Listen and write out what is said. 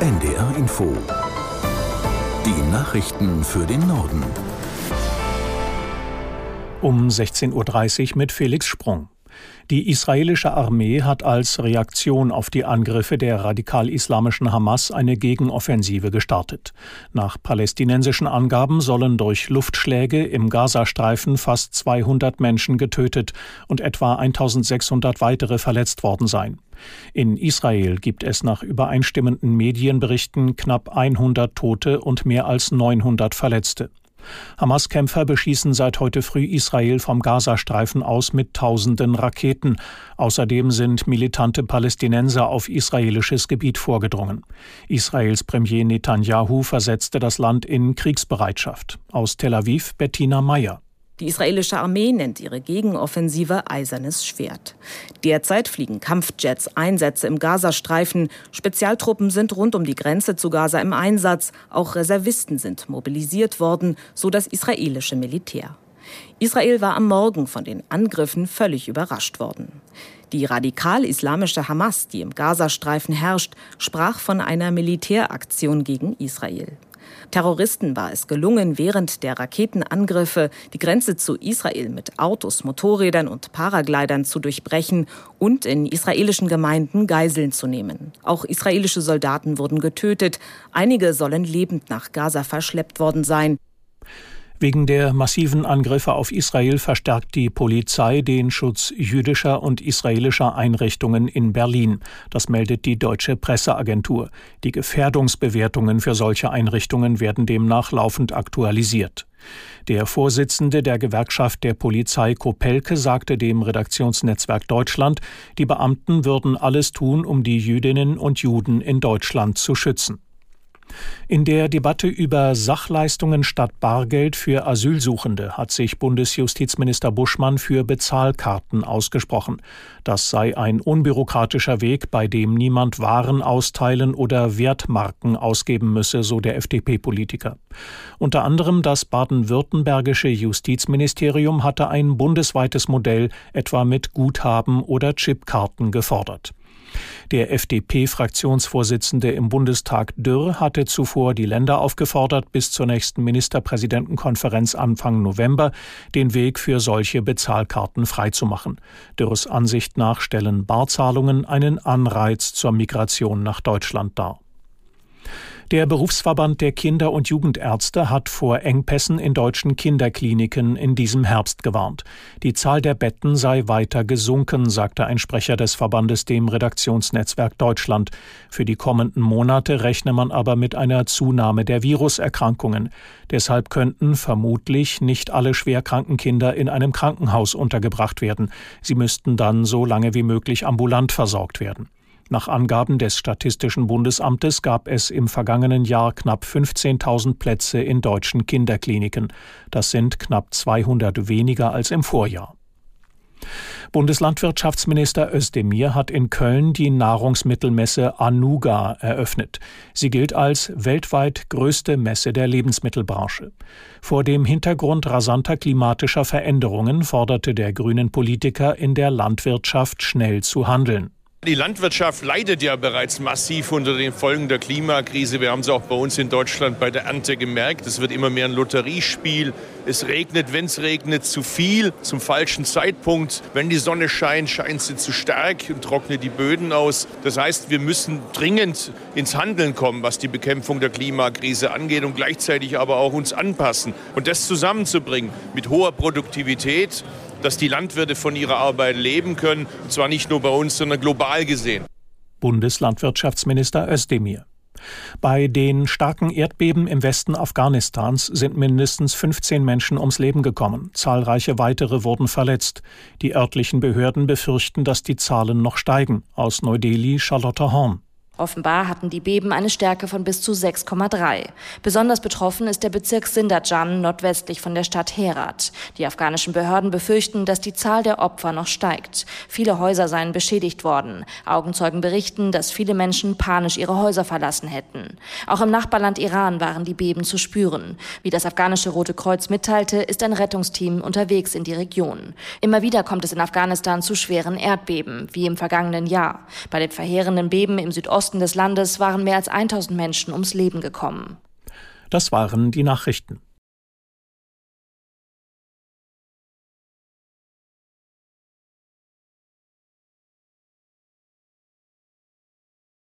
NDR Info. Die Nachrichten für den Norden. Um 16.30 Uhr mit Felix Sprung. Die israelische Armee hat als Reaktion auf die Angriffe der radikal-islamischen Hamas eine Gegenoffensive gestartet. Nach palästinensischen Angaben sollen durch Luftschläge im Gazastreifen fast 200 Menschen getötet und etwa 1600 weitere verletzt worden sein. In Israel gibt es nach übereinstimmenden Medienberichten knapp 100 Tote und mehr als 900 Verletzte. Hamas-Kämpfer beschießen seit heute früh Israel vom Gazastreifen aus mit tausenden Raketen. Außerdem sind militante Palästinenser auf israelisches Gebiet vorgedrungen. Israels Premier Netanyahu versetzte das Land in Kriegsbereitschaft. Aus Tel Aviv Bettina Meyer. Die israelische Armee nennt ihre Gegenoffensive Eisernes Schwert. Derzeit fliegen Kampfjets Einsätze im Gazastreifen. Spezialtruppen sind rund um die Grenze zu Gaza im Einsatz. Auch Reservisten sind mobilisiert worden, so das israelische Militär. Israel war am Morgen von den Angriffen völlig überrascht worden. Die radikal-islamische Hamas, die im Gazastreifen herrscht, sprach von einer Militäraktion gegen Israel. Terroristen war es gelungen, während der Raketenangriffe die Grenze zu Israel mit Autos, Motorrädern und Paraglidern zu durchbrechen und in israelischen Gemeinden Geiseln zu nehmen. Auch israelische Soldaten wurden getötet. Einige sollen lebend nach Gaza verschleppt worden sein. Wegen der massiven Angriffe auf Israel verstärkt die Polizei den Schutz jüdischer und israelischer Einrichtungen in Berlin. Das meldet die deutsche Presseagentur. Die Gefährdungsbewertungen für solche Einrichtungen werden demnach laufend aktualisiert. Der Vorsitzende der Gewerkschaft der Polizei Kopelke sagte dem Redaktionsnetzwerk Deutschland, die Beamten würden alles tun, um die Jüdinnen und Juden in Deutschland zu schützen. In der Debatte über Sachleistungen statt Bargeld für Asylsuchende hat sich Bundesjustizminister Buschmann für Bezahlkarten ausgesprochen. Das sei ein unbürokratischer Weg, bei dem niemand Waren austeilen oder Wertmarken ausgeben müsse, so der FDP-Politiker. Unter anderem das baden-württembergische Justizministerium hatte ein bundesweites Modell etwa mit Guthaben oder Chipkarten gefordert. Der FDP-Fraktionsvorsitzende im Bundestag Dürr hatte zuvor die Länder aufgefordert, bis zur nächsten Ministerpräsidentenkonferenz Anfang November den Weg für solche Bezahlkarten freizumachen. Dürrs Ansicht nach stellen Barzahlungen einen Anreiz zur Migration nach Deutschland dar. Der Berufsverband der Kinder- und Jugendärzte hat vor Engpässen in deutschen Kinderkliniken in diesem Herbst gewarnt. Die Zahl der Betten sei weiter gesunken, sagte ein Sprecher des Verbandes dem Redaktionsnetzwerk Deutschland. Für die kommenden Monate rechne man aber mit einer Zunahme der Viruserkrankungen. Deshalb könnten vermutlich nicht alle schwerkranken Kinder in einem Krankenhaus untergebracht werden. Sie müssten dann so lange wie möglich ambulant versorgt werden. Nach Angaben des Statistischen Bundesamtes gab es im vergangenen Jahr knapp 15.000 Plätze in deutschen Kinderkliniken. Das sind knapp 200 weniger als im Vorjahr. Bundeslandwirtschaftsminister Özdemir hat in Köln die Nahrungsmittelmesse Anuga eröffnet. Sie gilt als weltweit größte Messe der Lebensmittelbranche. Vor dem Hintergrund rasanter klimatischer Veränderungen forderte der grünen Politiker in der Landwirtschaft schnell zu handeln. Die Landwirtschaft leidet ja bereits massiv unter den Folgen der Klimakrise. Wir haben es auch bei uns in Deutschland bei der Ernte gemerkt. Es wird immer mehr ein Lotteriespiel. Es regnet, wenn es regnet, zu viel, zum falschen Zeitpunkt. Wenn die Sonne scheint, scheint sie zu stark und trocknet die Böden aus. Das heißt, wir müssen dringend ins Handeln kommen, was die Bekämpfung der Klimakrise angeht und gleichzeitig aber auch uns anpassen. Und das zusammenzubringen mit hoher Produktivität, dass die Landwirte von ihrer Arbeit leben können, und zwar nicht nur bei uns, sondern global gesehen. Bundeslandwirtschaftsminister Özdemir. Bei den starken Erdbeben im Westen Afghanistans sind mindestens 15 Menschen ums Leben gekommen. Zahlreiche weitere wurden verletzt. Die örtlichen Behörden befürchten, dass die Zahlen noch steigen. Aus Neu-Delhi Charlotte Horn. Offenbar hatten die Beben eine Stärke von bis zu 6,3. Besonders betroffen ist der Bezirk Sindajan nordwestlich von der Stadt Herat. Die afghanischen Behörden befürchten, dass die Zahl der Opfer noch steigt. Viele Häuser seien beschädigt worden. Augenzeugen berichten, dass viele Menschen panisch ihre Häuser verlassen hätten. Auch im Nachbarland Iran waren die Beben zu spüren. Wie das afghanische Rote Kreuz mitteilte, ist ein Rettungsteam unterwegs in die Region. Immer wieder kommt es in Afghanistan zu schweren Erdbeben, wie im vergangenen Jahr. Bei den verheerenden Beben im Südosten Osten des Landes waren mehr als 1000 Menschen ums Leben gekommen. Das waren die Nachrichten.